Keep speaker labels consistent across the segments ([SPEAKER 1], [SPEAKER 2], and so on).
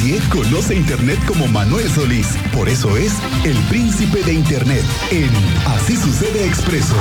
[SPEAKER 1] nadie, conoce Internet como Manuel Solís. Por eso es el príncipe de Internet en Así sucede expreso.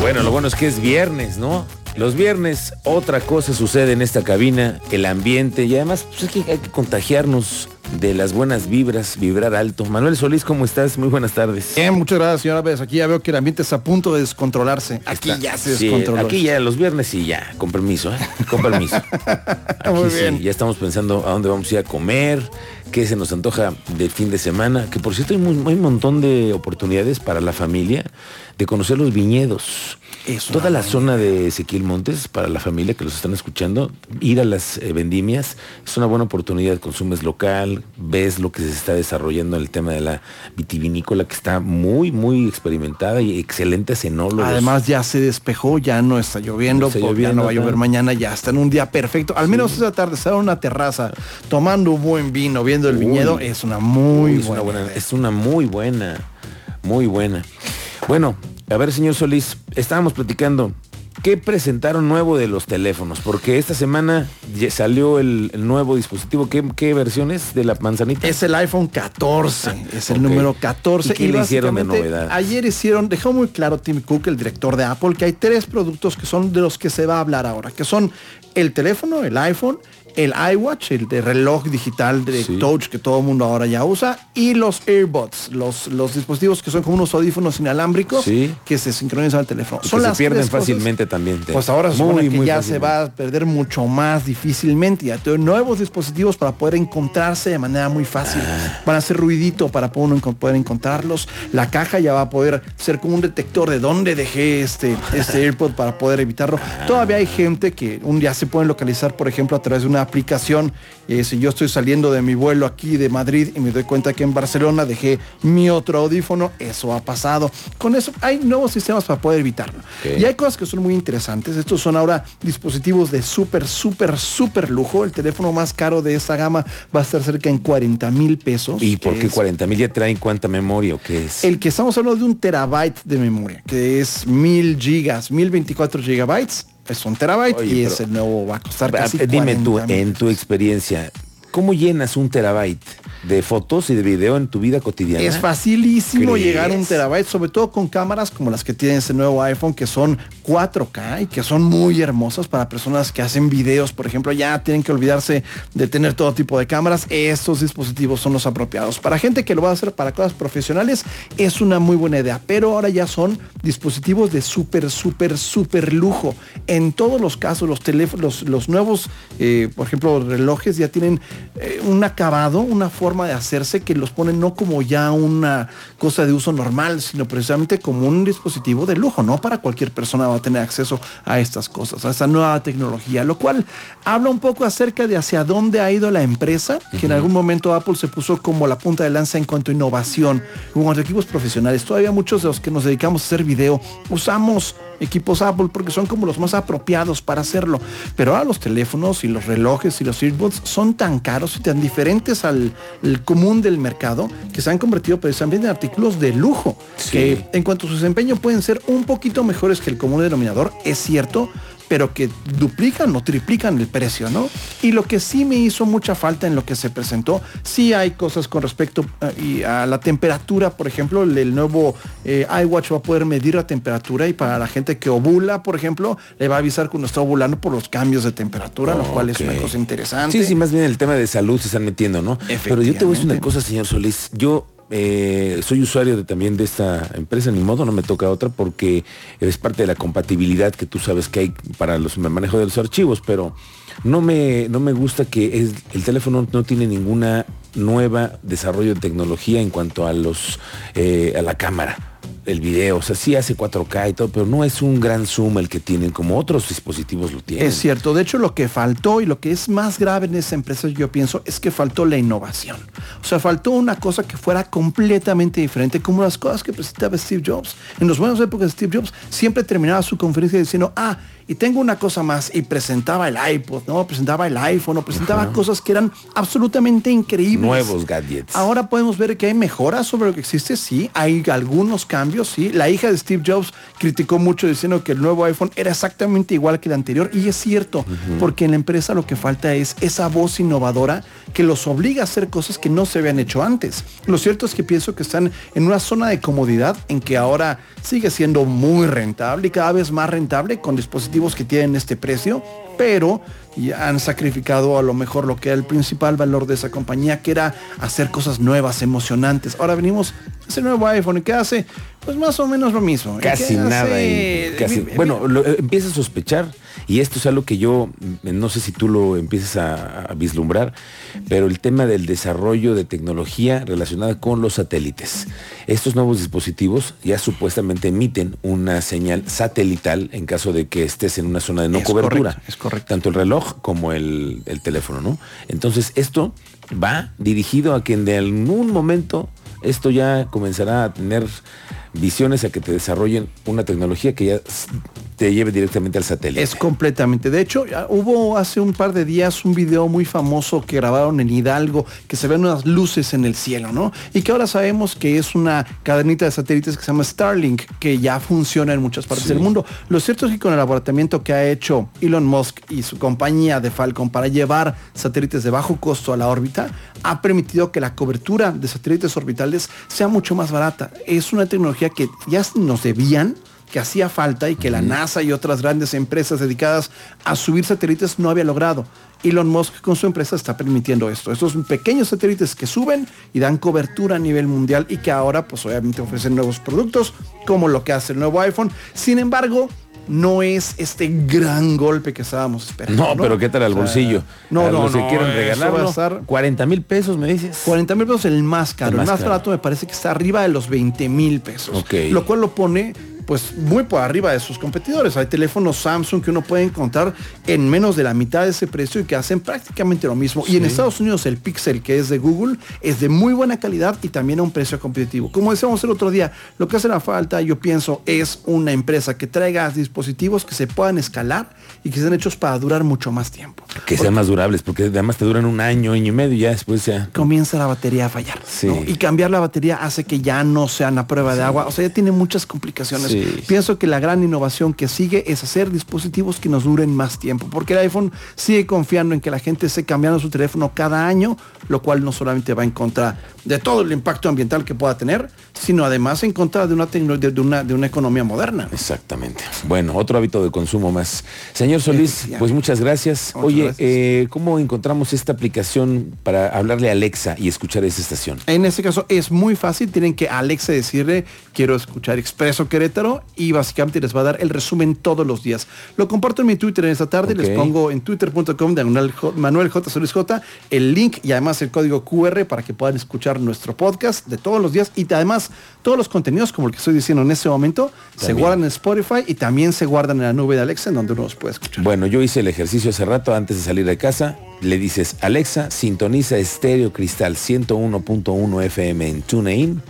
[SPEAKER 2] Bueno, lo bueno es que es viernes, ¿no? Los viernes otra cosa sucede en esta cabina, el ambiente y además pues, hay, que, hay que contagiarnos de las buenas vibras, vibrar alto. Manuel Solís, ¿cómo estás? Muy buenas tardes.
[SPEAKER 3] Bien, muchas gracias, señora Vez. Aquí ya veo que el ambiente está a punto de descontrolarse. Aquí
[SPEAKER 2] Está-
[SPEAKER 3] ya se
[SPEAKER 2] sí,
[SPEAKER 3] descontroló.
[SPEAKER 2] aquí ya los viernes y ya, con permiso, ¿eh? Con permiso. Aquí
[SPEAKER 3] Muy
[SPEAKER 2] sí,
[SPEAKER 3] bien.
[SPEAKER 2] ya estamos pensando a dónde vamos a ir a comer, qué se nos antoja del fin de semana, que por cierto hay, hay un montón de oportunidades para la familia de conocer los viñedos.
[SPEAKER 3] Es
[SPEAKER 2] Toda la zona de Ezequiel Montes, para la familia que los están escuchando, ir a las eh, vendimias es una buena oportunidad. Consumes local, ves lo que se está desarrollando en el tema de la vitivinícola, que está muy, muy experimentada y excelentes enólogos.
[SPEAKER 3] Además ya se despejó, ya no está lloviendo,
[SPEAKER 2] No está
[SPEAKER 3] ya no va a llover mañana, ya está en un día perfecto. Al menos esa tarde estar en una terraza tomando un buen vino, viendo el
[SPEAKER 2] Uy.
[SPEAKER 3] viñedo, es una muy
[SPEAKER 2] Uy, es, una
[SPEAKER 3] buena.
[SPEAKER 2] es una muy buena, muy buena. Bueno, a ver, señor Solís, estábamos platicando. ¿Qué presentaron nuevo de los teléfonos? Porque esta semana salió el, el nuevo dispositivo. ¿Qué, qué versiones de la manzanita?
[SPEAKER 3] Es el iPhone 14, es el número 14.
[SPEAKER 2] ¿Y qué le hicieron de novedad?
[SPEAKER 3] Ayer hicieron, dejó muy claro Tim Cook, el director de Apple, que hay tres productos que son de los que se va a hablar ahora, que son el teléfono, el iPhone, el iWatch, el de reloj digital de
[SPEAKER 2] Sí.
[SPEAKER 3] Touch que todo el mundo ahora ya usa, y los AirBuds, los, los dispositivos que son como unos audífonos inalámbricos
[SPEAKER 2] Sí.
[SPEAKER 3] que se sincronizan al teléfono.
[SPEAKER 2] Y
[SPEAKER 3] son
[SPEAKER 2] que se
[SPEAKER 3] las
[SPEAKER 2] pierden
[SPEAKER 3] tres cosas-
[SPEAKER 2] fácilmente también. te-
[SPEAKER 3] pues ahora se
[SPEAKER 2] Muy,
[SPEAKER 3] que
[SPEAKER 2] muy
[SPEAKER 3] ya
[SPEAKER 2] fácilmente.
[SPEAKER 3] se va a perder mucho más difícilmente. Ya tienen nuevos dispositivos para poder encontrarse de manera muy fácil.
[SPEAKER 2] Ah.
[SPEAKER 3] Van a hacer ruidito para poder encontrarlos. La caja ya va a poder ser como un detector de dónde dejé este, este AirPod para poder evitarlo.
[SPEAKER 2] Ah.
[SPEAKER 3] Todavía hay gente que un día se pueden localizar, por ejemplo, a través de una aplicación. Eh, si yo estoy saliendo de mi vuelo aquí de Madrid y me doy cuenta que en Barcelona dejé mi otro audífono, eso ha pasado. Con eso hay nuevos sistemas para poder evitarlo. Y hay cosas que son muy interesantes. Estos son ahora dispositivos de súper, súper, súper lujo. El teléfono más caro de esta gama va a estar cerca en 40 mil pesos.
[SPEAKER 2] ¿Y por qué
[SPEAKER 3] es
[SPEAKER 2] 40 mil ya traen cuánta memoria o qué es?
[SPEAKER 3] El que estamos hablando de un terabyte de memoria, que es mil gigas, 1024 gigabytes. Es un terabyte
[SPEAKER 2] Oye,
[SPEAKER 3] y ese nuevo va a costar casi
[SPEAKER 2] Dime tú,
[SPEAKER 3] 40,000
[SPEAKER 2] en tu experiencia, ¿cómo llenas un terabyte de fotos y de video en tu vida cotidiana?
[SPEAKER 3] Es facilísimo
[SPEAKER 2] ¿Crees?
[SPEAKER 3] llegar a un terabyte, sobre todo con cámaras como las que tiene ese nuevo iPhone, que son 4K y que son muy hermosas para personas que hacen videos, por ejemplo, ya tienen que olvidarse de tener todo tipo de cámaras. Estos dispositivos son los apropiados. Para gente que lo va a hacer para cosas profesionales, es una muy buena idea, pero ahora ya son dispositivos de súper, súper, súper lujo. En todos los casos, los teléfonos, los, nuevos, eh, por ejemplo, relojes ya tienen eh, un acabado, una forma de hacerse que los ponen no como ya una cosa de uso normal, sino precisamente como un dispositivo de lujo, ¿no? Para cualquier persona va a tener acceso a estas cosas, a esta nueva tecnología, lo cual habla un poco acerca de hacia dónde ha ido la empresa, que en algún momento Apple se puso como la punta de lanza en cuanto a innovación, con los equipos profesionales. Todavía muchos de los que nos dedicamos a hacer video usamos equipos Apple porque son como los más apropiados para hacerlo. Pero ahora los teléfonos y los relojes y los earbuds son tan caros y tan diferentes al común del mercado que se han convertido precisamente en artículos de lujo.
[SPEAKER 2] Sí.
[SPEAKER 3] Que en cuanto a su desempeño pueden ser un poquito mejores que el común denominador, es cierto, pero que duplican o triplican el precio, ¿no? Y lo que sí me hizo mucha falta en lo que se presentó, sí hay cosas con respecto eh, y a la temperatura, por ejemplo, el, nuevo eh, iWatch va a poder medir la temperatura y para la gente que ovula, por ejemplo, le va a avisar cuando está ovulando por los cambios de temperatura, lo cual es una cosa interesante.
[SPEAKER 2] Sí, sí, más bien el tema de salud se están metiendo, ¿no? Pero yo te voy a decir una cosa, señor Solís. Yo eh, soy usuario de, también de esta empresa, ni modo, no me toca otra porque es parte de la compatibilidad que tú sabes que hay para los el manejo de los archivos, pero no me, no me gusta que el teléfono no tiene ninguna nueva desarrollo de tecnología en cuanto a los eh, a la cámara el video, o sea, sí hace 4K y todo, pero no es un gran zoom el que tienen como otros dispositivos lo tienen.
[SPEAKER 3] Es cierto, de hecho lo que faltó y lo que es más grave en esa empresa yo pienso es que faltó la innovación. O sea, faltó una cosa que fuera completamente diferente, como las cosas que presentaba Steve Jobs. En las buenas épocas de Steve Jobs siempre terminaba su conferencia diciendo, ah, y tengo una cosa más y presentaba el iPod, ¿no? Presentaba el iPhone, o presentaba cosas que eran absolutamente increíbles.
[SPEAKER 2] Nuevos gadgets.
[SPEAKER 3] Ahora podemos ver que hay mejoras sobre lo que existe, sí, hay algunos cambios, sí. La hija de Steve Jobs criticó mucho diciendo que el nuevo iPhone era exactamente igual que el anterior y es cierto, porque en la empresa lo que falta es esa voz innovadora que los obliga a hacer cosas que no se habían hecho antes. Lo cierto es que pienso que están en una zona de comodidad en que ahora sigue siendo muy rentable y cada vez más rentable con dispositivos que tienen este precio, pero han sacrificado a lo mejor lo que era el principal valor de esa compañía, que era hacer cosas nuevas, emocionantes. Ahora venimos ese nuevo iPhone y ¿qué hace? Pues más o menos lo mismo.
[SPEAKER 2] Casi nada. casi, bueno, lo, eh, empieza a sospechar y esto es algo que yo mm, no sé si tú lo empieces a, a, vislumbrar, pero el tema del desarrollo de tecnología relacionada con los satélites. Estos nuevos dispositivos ya supuestamente emiten una señal satelital en caso de que estés en una zona de no
[SPEAKER 3] es
[SPEAKER 2] cobertura.
[SPEAKER 3] Correcto, es correcto.
[SPEAKER 2] Tanto el reloj como el, el teléfono, ¿no? Entonces esto va dirigido a que en algún momento esto ya comenzará a tener visiones a que te desarrollen una tecnología que ya te lleve directamente al satélite.
[SPEAKER 3] Es completamente. De hecho, hubo hace un par de días un video muy famoso que grabaron en Hidalgo, que se ven unas luces en el cielo, ¿no? Y que ahora sabemos que es una cadenita de satélites que se llama Starlink, que ya funciona en muchas partes sí. del mundo. Lo cierto es que con el abaratamiento que ha hecho Elon Musk y su compañía de Falcon para llevar satélites de bajo costo a la órbita, ha permitido que la cobertura de satélites orbitales sea mucho más barata. Es una tecnología que ya nos debían, que hacía falta y que la NASA y otras grandes empresas dedicadas a subir satélites no había logrado. Elon Musk con su empresa está permitiendo esto. Estos pequeños satélites que suben y dan cobertura a nivel mundial y que ahora pues obviamente ofrecen nuevos productos como lo que hace el nuevo iPhone. Sin embargo, no es este gran golpe que estábamos esperando.
[SPEAKER 2] No, ¿no? pero ¿qué tal al bolsillo?
[SPEAKER 3] O sea, no, no, no,
[SPEAKER 2] quieren regalarlo,
[SPEAKER 3] estar
[SPEAKER 2] 40 mil pesos, me dices.
[SPEAKER 3] 40 mil pesos el más caro.
[SPEAKER 2] El
[SPEAKER 3] El
[SPEAKER 2] más caro.
[SPEAKER 3] barato me parece que está arriba de los 20 mil pesos.
[SPEAKER 2] Ok.
[SPEAKER 3] Lo cual lo pone pues muy por arriba de sus competidores. Hay teléfonos Samsung que uno puede encontrar en menos de la mitad de ese precio y que hacen prácticamente lo mismo. Y en Estados Unidos el Pixel, que es de Google, es de muy buena calidad y también a un precio competitivo. Como decíamos el otro día, lo que hace la falta, yo pienso, es una empresa que traiga dispositivos que se puedan escalar y que sean hechos para durar mucho más tiempo.
[SPEAKER 2] Que sean más durables, porque además te duran un año, año y medio y ya después ya.
[SPEAKER 3] Comienza la batería a fallar.
[SPEAKER 2] Sí.
[SPEAKER 3] ¿no? Y cambiar la batería hace que ya no sean a prueba de agua. O sea, ya tiene muchas complicaciones.
[SPEAKER 2] Sí.
[SPEAKER 3] Pienso que la gran innovación que sigue es hacer dispositivos que nos duren más tiempo. Porque el iPhone sigue confiando en que la gente esté cambiando su teléfono cada año, lo cual no solamente va en contra de todo el impacto ambiental que pueda tener, sino además en contra de una, de, una, de una economía moderna.
[SPEAKER 2] Exactamente. Bueno, otro hábito de consumo más. Señor Solís, pues muchas gracias.
[SPEAKER 3] Muchas
[SPEAKER 2] Oye,
[SPEAKER 3] gracias.
[SPEAKER 2] eh, ¿cómo encontramos esta aplicación para hablarle a Alexa y escuchar esa estación?
[SPEAKER 3] En este caso es muy fácil, tienen que Alexa decirle quiero escuchar Expreso Querétaro y básicamente les va a dar el resumen todos los días. Lo comparto en mi Twitter en esta tarde, les pongo en twitter.com J- Manuel J. Solís J el link y además el código QR para que puedan escuchar nuestro podcast de todos los días y además todos los contenidos como el que estoy diciendo en este momento se guardan en Spotify y también se guardan en la nube de Alexa en donde uno los puede escuchar.
[SPEAKER 2] Bueno, yo hice el ejercicio hace rato antes de salir de casa. Le dices, Alexa, sintoniza Estéreo Cristal 101.1 FM en TuneIn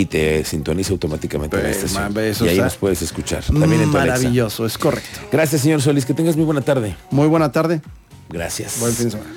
[SPEAKER 2] y te sintoniza automáticamente la estación.
[SPEAKER 3] ma, eso
[SPEAKER 2] y ahí nos puedes escuchar. También en tu Alexa.
[SPEAKER 3] Maravilloso, es correcto.
[SPEAKER 2] Gracias, señor Solís. Que tengas muy buena tarde.
[SPEAKER 3] Muy buena tarde.
[SPEAKER 2] Gracias.
[SPEAKER 3] Buen fin de semana.